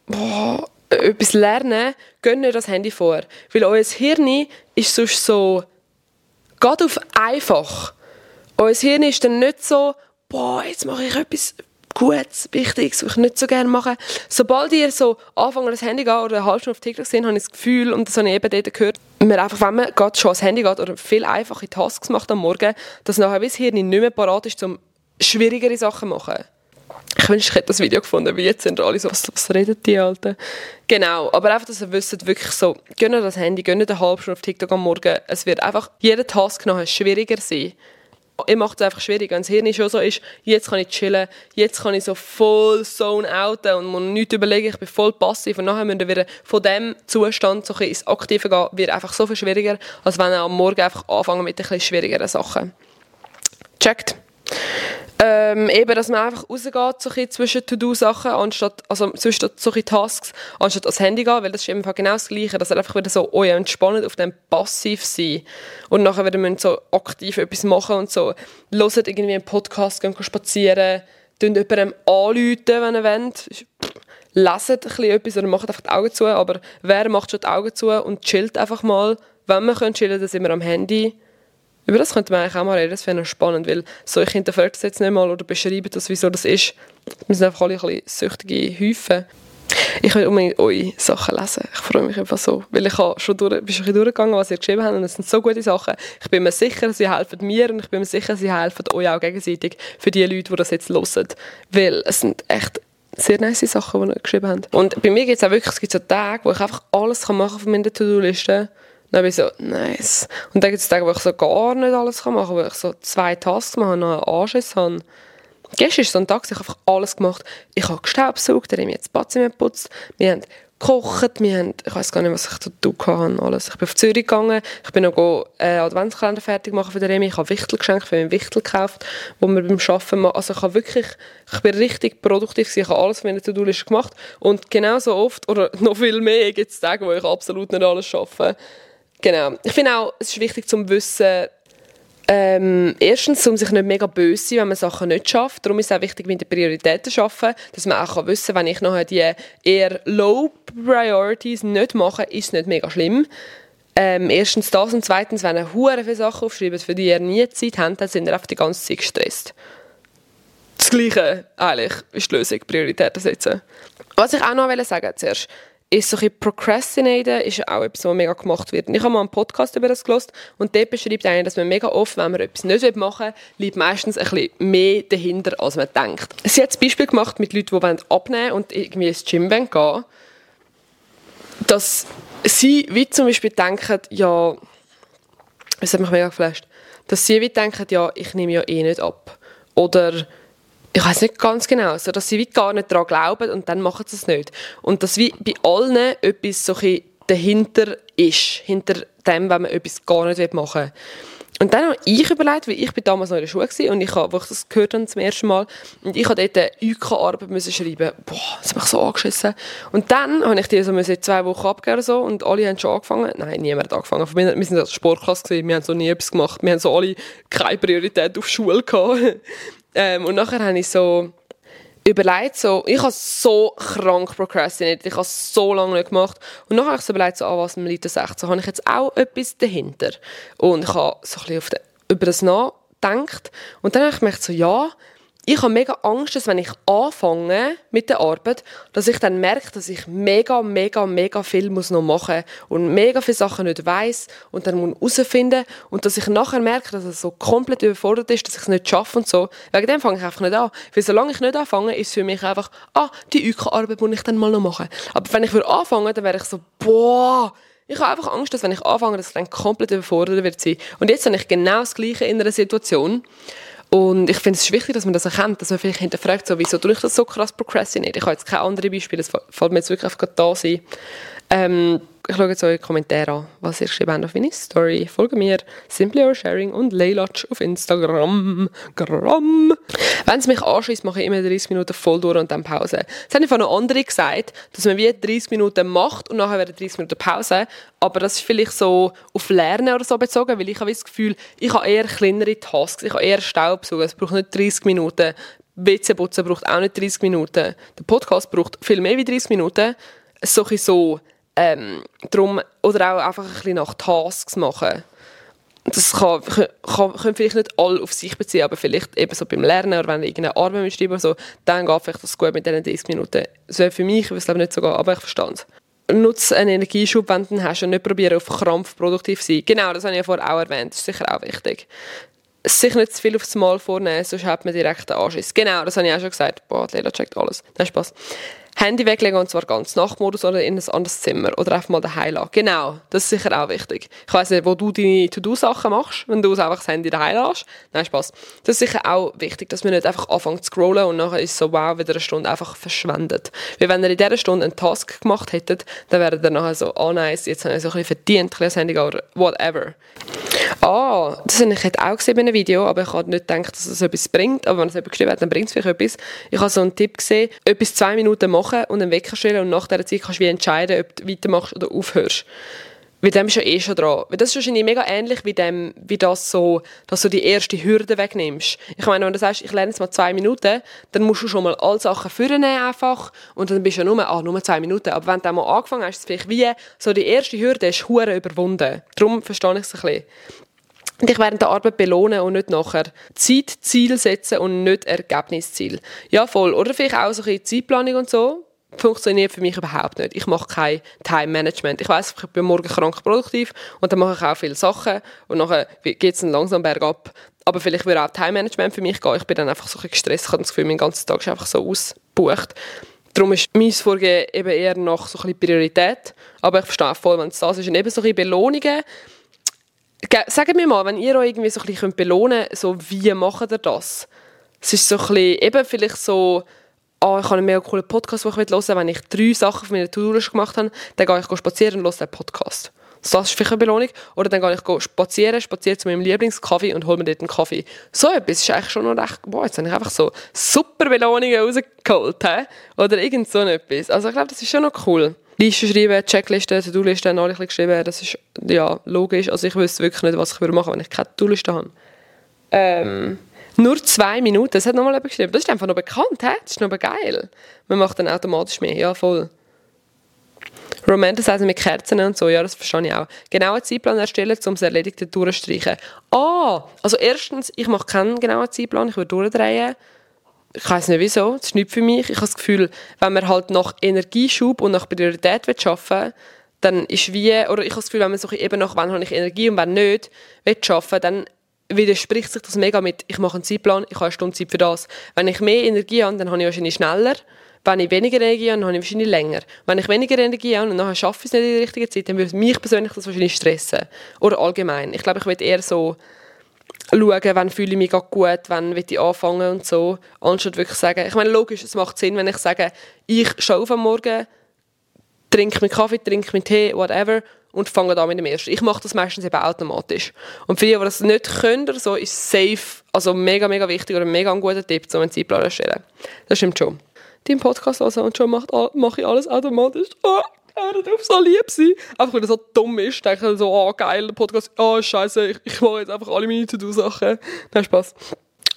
Speaker 1: boah, etwas lernen, gehen nicht das Handy vor. Weil euer Hirn ist sonst so geht auf einfach. Unser Hirn ist dann nicht so, boah, jetzt mache ich etwas Gutes, Wichtiges, was ich nicht so gerne mache. Sobald ihr so anfangen, das Handy geht oder eine halbe Stunde auf TikTok sehen, habe ich das Gefühl, und das habe ich eben dort gehört, man einfach, wenn man gerade schon ans Handy geht oder viel einfache Tasks macht am Morgen, dass nachher das Hirn nicht mehr parat ist, um schwierigere Sachen zu machen. Ich wünschte, ich hätte das Video gefunden, wie jetzt sind alle so, was, was reden die Alten? Genau, aber einfach, dass ihr wisst, wirklich so, gönnt das Handy, gönnt eine halbe Stunde auf TikTok am Morgen. Es wird einfach, jeder Task nachher schwieriger sein. Ich mache es einfach schwierig, wenn das Hirn schon so ist, jetzt kann ich chillen, jetzt kann ich so voll zone outen und muss nichts überlegen, ich bin voll passiv und nachher müssen wir wieder von dem Zustand so ins Aktive gehen, wird einfach so viel schwieriger, als wenn ihr am Morgen einfach anfangen mit ein bisschen schwierigeren Sachen. Checkt. Ähm, eben, dass man einfach rausgeht so zwischen To-Do-Sachen, anstatt, also zwischen solchen Tasks, anstatt ans Handy gehen, weil das ist eben genau das Gleiche, dass er einfach wieder so, oh ja, entspannt auf dem Passiv sein. Und nachher wieder müssen so aktiv etwas machen und so, hört irgendwie einen Podcast, gehen spazieren, tun jemandem anrufen, wenn ihr wollt, leset ein bisschen etwas oder macht einfach die Augen zu, aber wer macht schon die Augen zu und chillt einfach mal, wenn man chillen kann, dann sind wir am Handy, über das könnte man eigentlich auch mal reden, das wäre spannend, weil so, ich hinterfrage das jetzt nicht mal oder beschreibe das, wieso das ist. Wir sind einfach alle ein bisschen süchtige Häufen. Ich will unbedingt eure Sachen lesen. Ich freue mich einfach so, weil ich habe schon durch, bin schon durchgegangen, was ihr geschrieben habt und es sind so gute Sachen. Ich bin mir sicher, sie helfen mir und ich bin mir sicher, sie helfen euch auch gegenseitig für die Leute, die das jetzt hören. Weil es sind echt sehr nice Sachen, die ihr geschrieben habt. Und bei mir gibt es auch wirklich es gibt so Tage, wo ich einfach alles machen kann von meiner To-Do-Liste dann bin ich so, nice. Und dann gibt es Tage, wo ich so gar nicht alles machen kann, wo ich so zwei Tasks mache noch einen Anschiss habe. Gestern ist so ein Tag, ich habe einfach alles gemacht. Ich habe gestaubsaugt, dann habe ich jetzt Badzimmer geputzt, wir haben gekocht, wir haben, ich weiß gar nicht, was ich da tun kann, alles. Ich bin auf Zürich gegangen, ich bin noch go, äh, Adventskalender fertig machen für den Remi, ich habe Wichtel geschenkt, für einen Wichtel gekauft, wo wir beim Arbeiten machen, also ich habe wirklich, ich bin richtig produktiv gewesen, ich habe alles für meine To-Do-Liste gemacht und genauso oft, oder noch viel mehr, gibt es Tage, wo ich absolut nicht alles schaffe. Genau. Ich finde auch, es ist wichtig zu wissen, ähm, erstens, um sich nicht mega böse sein, wenn man Sachen nicht schafft. Darum ist es auch wichtig, mit den Prioritäten zu arbeiten, dass man auch wissen kann, wenn ich nachher die eher Low Priorities nicht mache, ist es nicht mega schlimm. ähm, erstens das und zweitens, wenn ihr hure viele Sachen aufschreibt, für die ihr nie Zeit habt, dann sind ihr einfach die ganze Zeit gestresst. Das Gleiche eigentlich ist die Lösung, Prioritäten setzen. Was ich auch noch sagen zuerst, ist so ein Procrastinaten ist auch etwas, was mega gemacht wird. Ich habe mal einen Podcast über das gelesen und dort beschreibt einer, dass man mega oft, wenn man etwas nicht machen will, liegt meistens ein bisschen mehr dahinter, als man denkt. Sie hat ein Beispiel gemacht mit Leuten, die abnehmen wollen und irgendwie ins Gym gehen wollen, dass sie wie zum Beispiel denken, ja, das hat mich mega geflasht, dass sie wie denken, ja, ich nehme ja eh nicht ab. Oder ich weiß nicht ganz genau, so dass sie wie gar nicht daran glauben und dann machen sie es nicht. Und dass wie bei allen etwas so ein dahinter ist, hinter dem, wenn man etwas gar nicht machen will. Und dann habe ich überlegt, weil ich bin damals noch in der Schule war und ich habe, wo ich das gehört habe zum ersten Mal, und ich habe dort eine UK-Arbeit schreiben. Boah, das hat mich so angeschissen. Und dann habe ich die so zwei Wochen abgeben so und alle haben schon angefangen. Nein, niemand hat angefangen. Wir, wir sind als Sportklasse wir haben so nie etwas gemacht. Wir haben so alle keine Priorität auf Schule gehabt. Ähm, und nachher habe ich so überlegt, so, ich habe so krank procrastinated, ich habe so lange nicht gemacht. Und nachher habe ich so überlegt, so, ah, was das echt, so habe ich jetzt auch etwas dahinter. Und ich habe so ein bisschen auf den, über das nachgedacht. Und dann habe ich gemerkt, so, ja, ich habe mega Angst, dass wenn ich anfange mit der Arbeit, dass ich dann merke, dass ich mega, mega, mega viel muss noch machen und mega viele Sachen nicht weiß und dann muss herausfinden und dass ich nachher merke, dass es so komplett überfordert ist, dass ich es nicht schaffe und so. Wegen dem fange ich einfach nicht an. Weil solange ich nicht anfange, ist es für mich einfach, ah, die UK-Arbeit muss ich dann mal noch machen. Aber wenn ich würde anfangen, dann wäre ich so, boah, ich habe einfach Angst, dass wenn ich anfange, dass ich dann komplett überfordert wird sein. Und jetzt habe ich genau das Gleiche in einer Situation. Und ich finde es wichtig, dass man das erkennt, dass man vielleicht hinterfragt, so, wieso tue ich das so krass procrastinate? Ich habe jetzt keine anderen Beispiele, das fällt mir jetzt wirklich einfach da sein. Ähm, ich schaue jetzt eure Kommentare an, was ihr geschrieben habt auf meine Story. Folge mir, Simply Or Sharing und Leilatsch auf Instagram. Gramm. Wenn es mich anschießt, mache ich immer 30 Minuten voll durch und dann Pause. Das haben von noch andere gesagt, dass man wie 30 Minuten macht und nachher werden 30 Minuten Pause. Aber das ist vielleicht so auf Lernen oder so bezogen, weil ich habe das Gefühl, ich habe eher kleinere Tasks, ich habe eher Staubsaugen. Es braucht nicht 30 Minuten. WC putzen braucht auch nicht 30 Minuten. Der Podcast braucht viel mehr wie 30 Minuten. So, so ähm, drum, oder auch einfach ein bisschen nach Tasks machen. Das kann, kann, können vielleicht nicht alle auf sich beziehen, aber vielleicht eben so beim Lernen oder wenn du irgendeine Arbeit schreiben oder so, dann geht vielleicht das gut mit diesen 30 Minuten. Das wäre für mich, ich weiß nicht so gehen, aber ich verstehe es. Nutze einen Energieschub, wenn du hast und nicht probieren auf Krampf produktiv zu sein. Genau, das habe ich ja vorher auch erwähnt, das ist sicher auch wichtig. Sich nicht zu viel aufs Mal vornehmen, sonst hat man direkt einen Anschiss. Genau, das habe ich auch schon gesagt. Boah, Lela checkt alles. Nein, Spaß. Handy weglegen und zwar ganz Nachtmodus oder in ein anderes Zimmer oder einfach mal daheim lassen. Genau, das ist sicher auch wichtig. Ich weiss nicht, wo du deine To-Do-Sachen machst, wenn du einfach das Handy daheim lässt. Nein, Spaß. Das ist sicher auch wichtig, dass man nicht einfach anfängt zu scrollen und nachher ist so, wow, wieder eine Stunde einfach verschwendet. Weil wenn ihr in dieser Stunde einen Task gemacht hättet, dann wäre ihr nachher so, oh nice, jetzt habe ich so ein bisschen verdient, ein bisschen das Handy oder whatever. Ah, das habe ich auch gesehen in einem Video, aber ich habe nicht gedacht, dass es etwas bringt. Aber wenn es jemand geschrieben hat, dann bringt es vielleicht etwas. Ich habe so einen Tipp gesehen, etwas zwei Minuten machen und einen Wecker stellen und nach dieser Zeit kannst du entscheiden, ob du weitermachst oder aufhörst. Weil dem ist ja eh schon dran. Weil das ist wahrscheinlich mega ähnlich wie, dem, wie das so, dass du die erste Hürde wegnimmst. Ich meine, wenn du sagst, ich lerne jetzt mal zwei Minuten, dann musst du schon mal alle Sachen vornehmen einfach und dann bist du ja nur, ah, nur zwei Minuten. Aber wenn du mal angefangen hast, ist es vielleicht wie, so die erste Hürde ist hure überwunden. Darum verstehe ich es ein bisschen. dich während der Arbeit belohnen und nicht nachher Zeitziel setzen und nicht Ergebnisziel. Ja, voll. Oder vielleicht auch so ein bisschen Zeitplanung und so funktioniert für mich überhaupt nicht. Ich mache kein Time Management. Ich weiß, ich bin morgen krank produktiv und dann mache ich auch viele Sachen und nachher geht es dann langsam bergab. Aber vielleicht würde auch Time Management für mich gehen. Ich bin dann einfach so ein gestresst. Ich habe das Gefühl, mein ganzer Tag ist einfach so ausgebucht. Darum ist mein Vorgehen eben eher nach so ein bisschen Priorität. Aber ich verstehe voll, wenn es das ist. Und eben so ein bisschen Belohnungen. Sagt mir mal, wenn ihr euch irgendwie so ein bisschen belohnen könnt, so wie macht ihr das? Es ist so ein bisschen, eben vielleicht so oh, ich habe einen mega coolen Podcast, den ich hören will. Wenn ich drei Sachen auf meiner To-Do-Liste gemacht habe, dann gehe ich spazieren und höre den Podcast. Das ist vielleicht eine Belohnung. Oder dann gehe ich spazieren, spazieren zu meinem Lieblingskaffee und hole mir dort einen Kaffee. So etwas ist eigentlich schon noch recht, boah, jetzt habe ich einfach so super Belohnungen rausgeholt. He? Oder irgend so etwas. Also ich glaube, das ist schon noch cool. Listen schreiben, Checklisten, To-Do-Listen, alle geschrieben, das ist ja logisch. Also ich wüsste wirklich nicht, was ich machen würde, wenn ich keine To-Do-Liste habe. Ähm... Nur zwei Minuten, das hat nochmal jemand geschrieben. Das ist einfach noch bekannt, he? das ist noch geil. Man macht dann automatisch mehr, ja voll. Romanticizen mit Kerzen und so, ja, das verstehe ich auch. Genau Zeitplan erstellen, um das Erledigte durchzustreichen. Ah, also erstens, ich mache keinen genauen Zeitplan, ich würde durchdrehen. Ich weiß nicht wieso, das ist nicht für mich. Ich habe das Gefühl, wenn man halt nach Energieschub und nach Priorität arbeiten will, dann ist wie, oder ich habe das Gefühl, wenn man so eben nach, wann habe ich Energie und wann nicht, will arbeiten, dann widerspricht sich das mega mit, ich mache einen Zeitplan, ich habe eine Stunde Zeit für das. Wenn ich mehr Energie habe, dann habe ich wahrscheinlich schneller. Wenn ich weniger Energie habe, dann habe ich wahrscheinlich länger. Wenn ich weniger Energie habe und dann schaffe ich es nicht in der richtigen Zeit, dann würde mich persönlich das wahrscheinlich stressen. Oder allgemein. Ich glaube, ich würde eher so schauen, wann fühle ich mich gut, wann will ich anfangen und so, anstatt wirklich sagen, ich meine, logisch, es macht Sinn, wenn ich sage, ich schaue am Morgen, trinke meinen Kaffee, trinke meinen Tee, whatever, und fange da mit dem ersten. Ich mache das meistens eben automatisch. Und für die, die das nicht können oder so, ist safe, also mega, mega wichtig oder ein mega guter Tipp, um einen Zeitplan erstellen. Das stimmt schon. Deinen Podcast hören und schon mache ich alles automatisch. Oh, hört auf, so lieb sein. Einfach weil er so dumm ist, denke ich so, oh geil, der Podcast, oh scheiße, ich, ich mache jetzt einfach alle meine To-Do-Sachen. Nein, Spaß.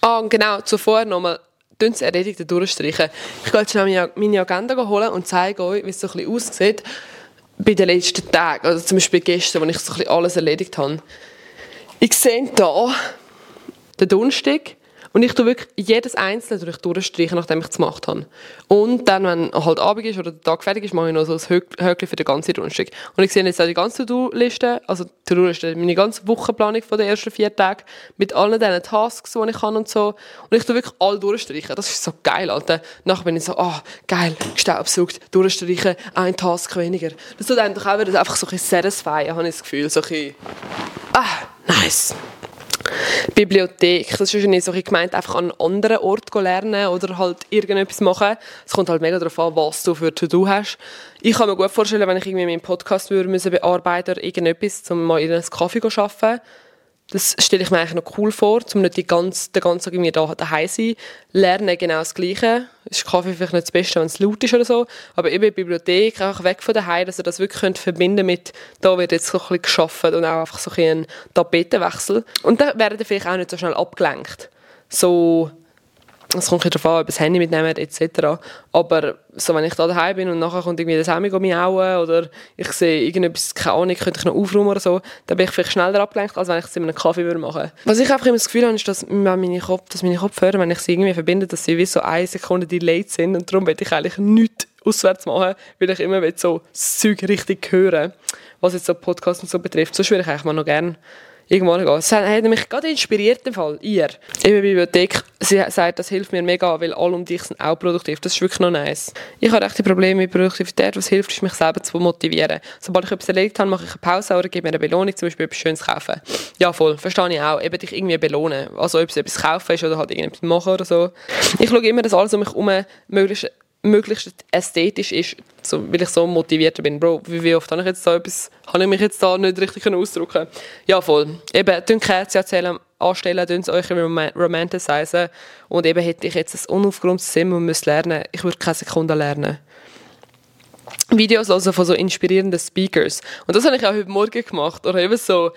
Speaker 1: Ah, und genau, zuvor nochmal, das Erledigte durchstreichen. Ich gehe jetzt schnell meine Agenda holen und zeige euch, wie es so ein bisschen aussieht bei den letzten Tagen, also zum Beispiel gestern, als ich so ein bisschen alles erledigt habe. Ich sehe hier den Donnerstag, und ich tue wirklich jedes Einzelne durch durchstreichen, nachdem ich es gemacht habe. Und dann, wenn halt Abend ist oder der Tag fertig ist, mache ich noch so ein Höckchen für den ganzen Donnerstag. Und ich sehe jetzt auch die ganze To-Do-Liste, also To-Do-Liste, meine ganze Wochenplanung von den ersten vier Tagen, mit allen diesen Tasks, die ich kann und so. Und ich tue wirklich all durchstreichen. Das ist so geil, Alter. Nachher bin ich so, ah, oh, geil, gestaubsaugt, durchstreichen, ein Task weniger. Das tut einem doch auch wieder einfach so ein bisschen satisfying, habe ich das Gefühl. So ein bisschen, ah, nice. Bibliothek, das ist wahrscheinlich so gemeint, einfach an einem anderen Ort lernen oder halt irgendetwas machen. Es kommt halt mega darauf an, was du für To-Do hast. Ich kann mir gut vorstellen, wenn ich irgendwie meinen Podcast würde müssen bearbeiten oder irgendetwas, um mal in einen Kaffee zu arbeiten, das stelle ich mir eigentlich noch cool vor, um nicht die ganze, den ganzen Tag irgendwie da daheim zu sein. Lernen genau das Gleiche. Ist Kaffee vielleicht nicht das Beste, wenn es laut ist oder so. Aber eben die Bibliothek, einfach weg von daheim, dass ihr das wirklich könnt verbinden mit, da wird jetzt so ein bisschen geschaffen und auch einfach so ein, Tapetenwechsel. Und dann werdet ihr vielleicht auch nicht so schnell abgelenkt. So es kommt darauf an, ob das Handy mitnehmen etc. Aber so, wenn ich da daheim bin und nachher kommt irgendwie der Sammy miauen oder ich sehe irgendetwas, keine Ahnung, könnte ich noch aufräumen oder so, dann bin ich vielleicht schneller abgelenkt, als wenn ich es in einem Kaffee würde machen Was ich einfach immer das Gefühl habe, ist, dass meine, Kopf, dass meine Kopfhörer, wenn ich sie irgendwie verbinde, dass sie wie so eine Sekunde delayed sind und darum will ich eigentlich nichts auswärts machen, weil ich immer so das Zeug richtig hören was jetzt so Podcasts und so betrifft. Sonst würde ich eigentlich mal noch gerne irgendwann gehen. Das hat mich gerade inspiriert, im Fall, ihr. In der Bibliothek, sie sagt, das hilft mir mega, weil alle um dich sind auch produktiv. Das ist wirklich noch nice. Ich habe echt Probleme mit Produktivität. Was hilft, ist, mich selber zu motivieren. Sobald ich etwas erledigt habe, mache ich eine Pause oder gebe mir eine Belohnung, zum Beispiel etwas Schönes kaufen. Ja, voll, verstehe ich auch. Eben dich irgendwie belohnen. Also, ob es etwas kaufen ist oder halt irgendetwas machen oder so. Ich schaue immer, dass alles um mich herum möglichst möglichst ästhetisch ist, so, weil ich so motiviert bin. Bro, wie, oft habe ich jetzt da etwas, habe ich mich jetzt da nicht richtig ausdrücken Ja, voll. Eben, tun Kerzen erzählen, anstellen, tun euch romanticizen und eben hätte ich jetzt ein unaufgeräumtes Zimmer und müsste lernen, ich würde keine Sekunde lernen. Videos also von so inspirierenden Speakers. Und das habe ich auch heute Morgen gemacht. Oder eben so,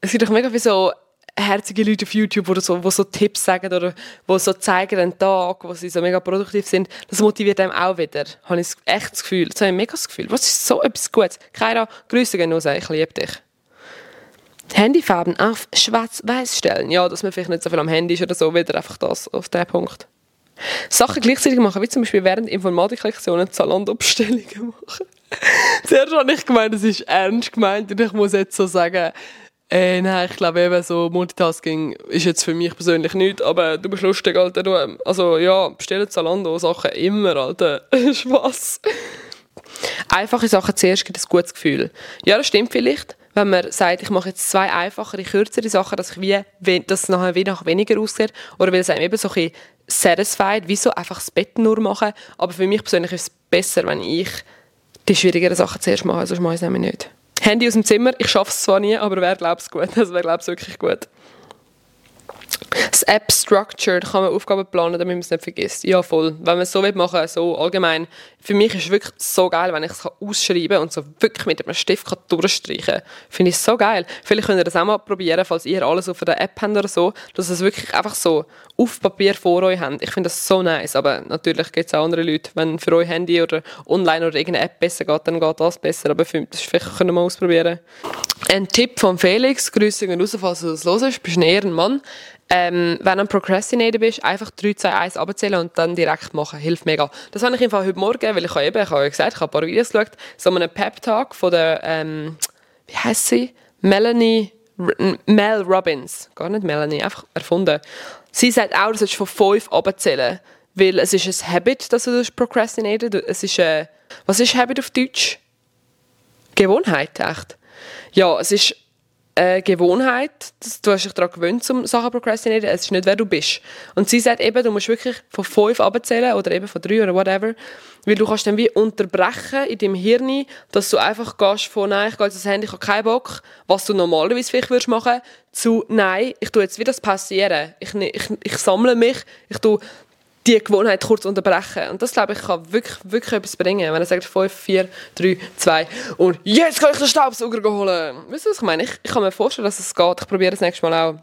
Speaker 1: es gibt auch mega viele so herzige Leute auf YouTube, die so, so Tipps sagen oder die so zeigen den Tag, wo sie so mega produktiv sind, das motiviert einem auch wieder. Habe ich echt das Gefühl. Das habe ich mega das Gefühl. Was ist so etwas Gutes? Keiner, Grüße gehen raus, ich liebe dich. Handyfarben auf schwarz-weiß stellen. Ja, dass man vielleicht nicht so viel am Handy ist oder so, wieder einfach das auf den Punkt. Sachen gleichzeitig machen, wie zum Beispiel während Informatiklektionen Zalando-Bestellungen machen. Zuerst habe ich gemeint, es ist ernst gemeint und ich muss jetzt so sagen, äh, nein, ich glaube eben so Multitasking ist jetzt für mich persönlich nicht, aber du bist lustig, Alter. Du, also ja, bestellen Zalando Sachen immer, Alter. Spaß. Einfache Sachen zuerst gibt ein gutes Gefühl. Ja, das stimmt vielleicht, wenn man sagt, ich mache jetzt zwei einfachere, kürzere Sachen, dass ich wie, dass es nachher wie nach weniger aussieht. Oder weil es einem eben so ein satisfied, wieso einfach das Bett nur machen. Aber für mich persönlich ist es besser, wenn ich die schwierigeren Sachen zuerst mache, sonst mache ich es nämlich nicht. Handy aus dem Zimmer, ich schaffe es zwar nie, aber wer glaubt es gut? Also wer glaubt es wirklich gut? Das App Structure, da kann man Aufgaben planen, damit man es nicht vergisst. Ja, voll. Wenn man es so machen will, so allgemein. Für mich ist es wirklich so geil, wenn ich es ausschreiben kann und so wirklich mit einem Stift kann durchstreichen kann. Finde ich so geil. Vielleicht könnt ihr das auch mal probieren, falls ihr alles auf der App habt oder so, dass ihr es wirklich einfach so auf Papier vor euch habt. Ich finde das so nice, aber natürlich gibt es auch andere Leute. Wenn für euch Handy oder online oder irgendeine App besser geht, dann geht das besser. Aber für, das vielleicht können wir mal ausprobieren. Ein Tipp von Felix, Grüße gehen raus, falls du das hörst, bist ein Ehrenmann. Ähm, wenn du ein Procrastinator bist, einfach 3, 2, 1 abzählen und dann direkt machen. Hilft mega. Das habe ich einfach heute Morgen, weil ich habe eben, ich habe gesagt, ich habe ein paar Videos geschaut, so einen Pep-Talk von der, ähm, wie heißt sie? Melanie, Mel Robbins. Gar nicht Melanie, einfach erfunden. Sie sagt auch, du sollst von 5 abzählen, weil es ist ein Habit, dass du procrastinator. Es ist, äh, was ist Habit auf Deutsch? Gewohnheit, echt. Ja, es ist eine Gewohnheit, du hast dich daran gewöhnt, um Sachen prokrastinieren. Es ist nicht, wer du bist. Und sie sagt eben, du musst wirklich von fünf abzählen oder eben von drei oder whatever, weil du kannst dann wie unterbrechen in deinem Hirn, dass du einfach gehst von «Nein, ich gehe jetzt das Handy, ich habe keinen Bock», was du normalerweise vielleicht würdest machen, zu «Nein, ich tue jetzt wie das passieren. Ich, ich, ich sammle mich, ich tue die Gewohnheit kurz unterbrechen. Und das, glaube ich, kann wirklich, wirklich etwas bringen. Wenn er sagt 5, 4, 3, 2 und jetzt kann ich den Staubsauger holen. Weißt du, was ich meine? Ich, ich kann mir vorstellen, dass es geht. Ich probiere das nächste Mal auch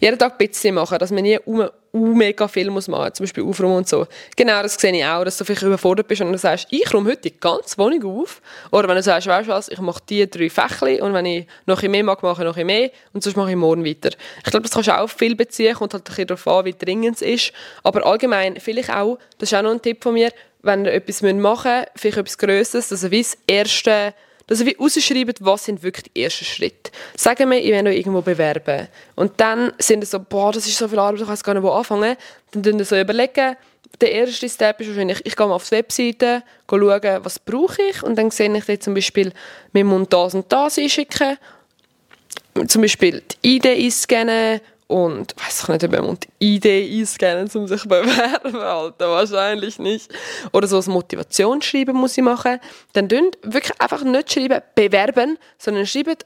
Speaker 1: jeden Tag ein bisschen machen, dass man nie um, um mega viel muss machen zum Beispiel aufräumen und so. Genau, das sehe ich auch, dass du vielleicht überfordert bist und du sagst, ich räume heute die ganze Wohnung auf. Oder wenn du sagst, weißt du was, ich mache die drei Fächli und wenn ich noch ein mehr mag, mache ich noch ein mehr und sonst mache ich morgen weiter. Ich glaube, das kannst du auch viel beziehen, kommt halt ein bisschen darauf an, wie dringend es ist. Aber allgemein, vielleicht auch, das ist auch noch ein Tipp von mir, wenn ihr etwas machen müsst, vielleicht etwas Größeres, dass ihr wie das erste dass wir rausschreibt, was sind wirklich die ersten Schritte. Sagen wir, ich will noch irgendwo bewerben. Und dann sind es so, boah, das ist so viel Arbeit, ich weiß gar nicht, wo anfangen. Dann tun wir so überlegen, der erste Step ist wahrscheinlich, ich gehe mal auf die Webseite, schauen, was brauche ich und dann sehe ich dir zum Beispiel, wir müssen das und das einschicken. Zum Beispiel die ID einscannen und weiß ich nicht, ob jemand Idee einscannen, um sich zu bewerben, Alter, wahrscheinlich nicht. Oder so ein Motivationsschreiben muss ich machen. Dann dünnt wirklich einfach nicht schreiben, bewerben, sondern schreiben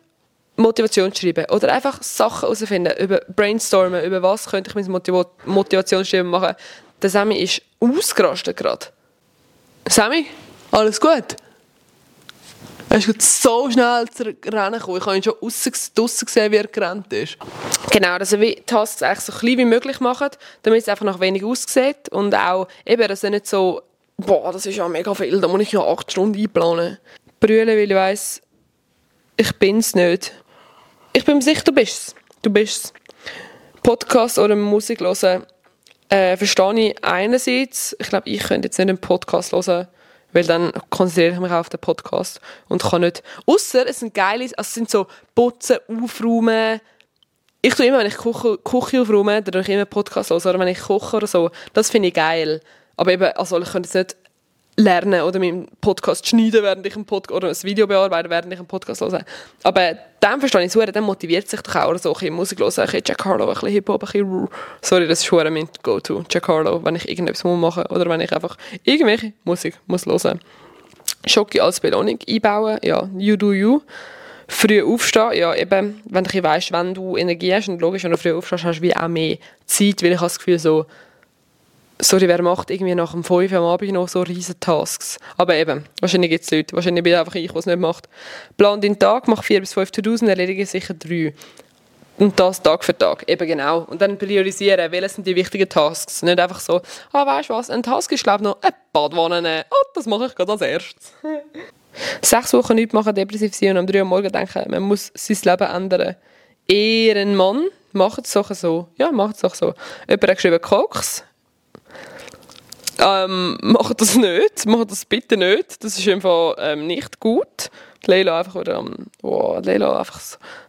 Speaker 1: Motivationsschreiben. Oder einfach Sachen herausfinden, über brainstormen, über was könnte ich mein Motivationsschreiben machen. Der Sammy ist ausgerastet gerade. Sammy, alles gut? Er ist so schnell zu rennen gekommen. Ich habe ihn schon draussen gesehen, wie er gerannt ist. Genau, dass er die Tasks eigentlich so klein wie möglich macht, damit es einfach noch wenig aussieht. Und auch, eben, dass er nicht so, boah, das ist ja mega viel, da muss ich ja acht Stunden einplanen. Brüllen, weil ich weiss, ich bin es nicht. Ich bin mir sicher, du bist es. Du bist es. Podcast oder Musik hören, äh, verstehe ich einerseits. Ich glaube, ich könnte jetzt nicht einen Podcast hören, weil dann konzentriere ich mich auf den Podcast und kann nicht, außer es sind geile, also es sind so Putzen, Aufräumen, ich tue immer, wenn ich Küche, Küche aufräume, dann tue ich immer Podcast los, oder wenn ich koche oder so, das finde ich geil. Aber eben, also ich könnte jetzt nicht lernen oder meinen Podcast schneiden, während ich einen Podcast oder ein Video bearbeiten, während ich einen Podcast höre. Aber dann verstehe ich es dann motiviert sich doch auch so ein bisschen Musik hören, ein bisschen Jack Harlow, ein bisschen Hip-Hop, ein bisschen Sorry, das ist schon mein Go-To, Jack Harlow, wenn ich irgendetwas muss machen oder wenn ich einfach irgendwelche Musik muss hören. Schocki als Belohnung einbauen, ja, you do you. Früh aufstehen, ja eben, wenn du weißt, wenn du Energie hast und logisch, wenn du früh aufstehst, hast du wie auch mehr Zeit, weil ich habe das Gefühl so, sorry, wer macht irgendwie nach dem 5 Uhr am Abend noch so riesen Tasks? Aber eben, wahrscheinlich gibt es Leute, wahrscheinlich bin einfach ich, es nicht macht. Plan deinen Tag, mach 4 bis 5 To-Dos erledige sicher 3. Und das Tag für Tag, eben genau. Und dann priorisieren, welche sind die wichtigen Tasks. Nicht einfach so, ah, weißt du was, ein Task ist, glaube noch eine Badwanne nehmen. Oh, das mache ich gerade als erstes. Sechs Wochen nichts machen, depressiv sein und am 3 Uhr morgen denken, man muss sein Leben ändern. Ehrenmann, macht doch so. Ja, macht doch so. Jemand hat geschrieben, Koks, ähm, macht das nicht, macht das bitte nicht. Das ist einfach ähm, nicht gut. Leila einfach wieder am, oh, Leila einfach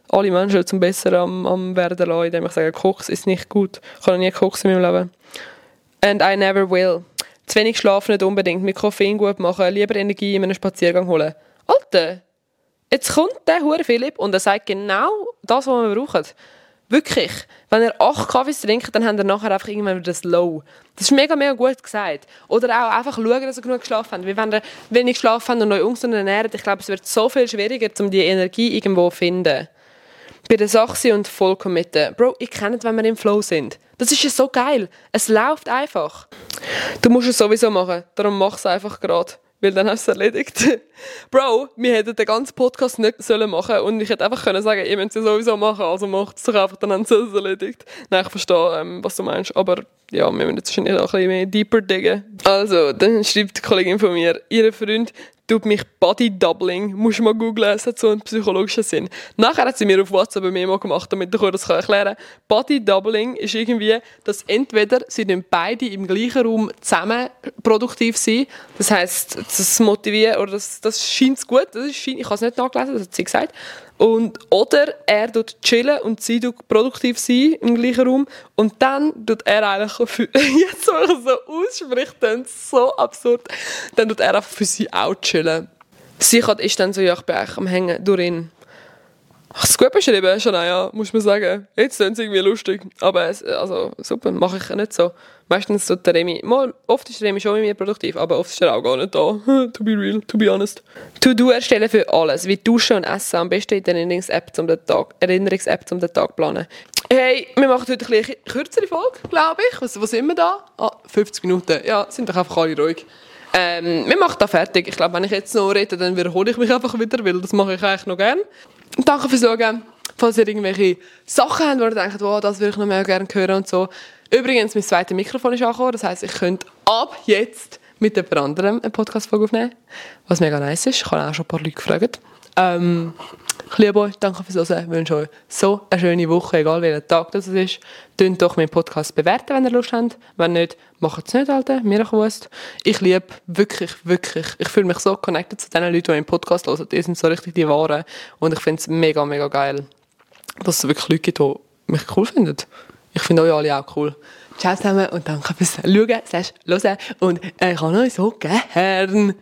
Speaker 1: alle Menschen zum Besseren am, am werden lassen, indem ich sage, Koks ist nicht gut. Ich habe nie Koks in meinem Leben. And I never will. Zu wenig schlafen nicht unbedingt, mit Koffein gut machen, lieber Energie in einen Spaziergang holen. Alter, jetzt kommt der Hure Philipp und er sagt genau das, was wir brauchen. Wirklich. Wenn ihr acht Kaffees trinkt, dann habt ihr nachher einfach irgendwann wieder das Low. Das ist mega, mega gut gesagt. Oder auch einfach schauen, dass ihr genug geschlafen habt. Weil wenn ihr wenig geschlafen habt und euch ungesund ernährt, ich glaube, es wird so viel schwieriger, um die Energie irgendwo zu finden. bei der Sache sein und voll committen. Bro, ich kenne es, wenn wir im Flow sind. Das ist ja so geil. Es läuft einfach. Du musst es sowieso machen, darum mach es einfach gerade weil dann hast du es erledigt. Bro, wir hätten den ganzen Podcast nicht sollen machen und ich hätte einfach können sagen, ihr müsst es sowieso machen, also macht es doch einfach, dann haben sie es erledigt. Nein, ich verstehe, ähm, was du meinst, aber ja, wir müssen jetzt wahrscheinlich auch ein bisschen mehr deeper diggen. Also, dann schreibt die Kollegin von mir, ihr Freund tut mich Body Doubling, musst mal googeln, es hat so einen psychologischen Sinn. Nachher hat sie mir auf WhatsApp ein Memo gemacht, damit ich das erklären kann. Body Doubling ist irgendwie, dass entweder sie beide im gleichen Raum zusammen produktiv sind, das heisst, das motiviert, oder das, das scheint gut, das ist, ich habe es nicht nachgelesen, das hat sie gesagt, und, oder er tut chillen und sie tut produktiv sein im gleichen Raum. Und dann tut er eigentlich, für, jetzt wo ich so ausspricht, dann so absurd, dann tut er einfach für sie auch chillen. Sie ist dann so, ja, ich bin eigentlich am Hängen durch ihn. Ach, ist gut beschrieben, schon ja, muss man sagen. Jetzt sind sie irgendwie lustig. Aber es, also, super, mache ich nicht so. Meistens tut der Remy, mal, oft ist der Remy schon mit mir produktiv, aber oft ist er auch gar nicht da. to be real, to be honest. To-Do erstellen für alles, wie Duschen und Essen, am besten in der Erinnerungs-App um den Tag, Erinnerungs-App um den Tag planen. Hey, wir machen heute eine kürzere Folge, glaube ich. Was, wo sind wir da? Ah, 50 Minuten. Ja, sind doch einfach alle ruhig. Ähm, wir machen da fertig. Ich glaube, wenn ich jetzt noch rede, dann wiederhole ich mich einfach wieder, weil das mache ich eigentlich noch gerne. Danke fürs Schauen. Falls ihr irgendwelche Sachen habt, wo ihr denkt, wow, das würde ich noch mehr gerne hören und so. Übrigens, mein zweites Mikrofon ist angekommen. Das heisst, ich könnte ab jetzt mit jemand anderem eine Podcast-Folge aufnehmen. Was mega nice ist. Ich habe auch schon ein paar Leute gefragt. Ähm, liebe euch, danke fürs Hören. Ich wünsche euch so eine schöne Woche, egal welcher Tag das ist. Tönt doch meinen Podcast bewerten, wenn ihr Lust habt. Wenn nicht, macht es nicht, Alter. Mir gewusst. Ich liebe wirklich, wirklich, ich fühle mich so connected zu den Leuten, die meinen Podcast hören. Die sind so richtig die Wahren. Und ich finde es mega, mega geil, dass es wirklich Leute gibt, die mich cool finden. Ich finde euch alle auch cool. Ciao zusammen und danke fürs Schauen, Hören und ich habe euch so gern.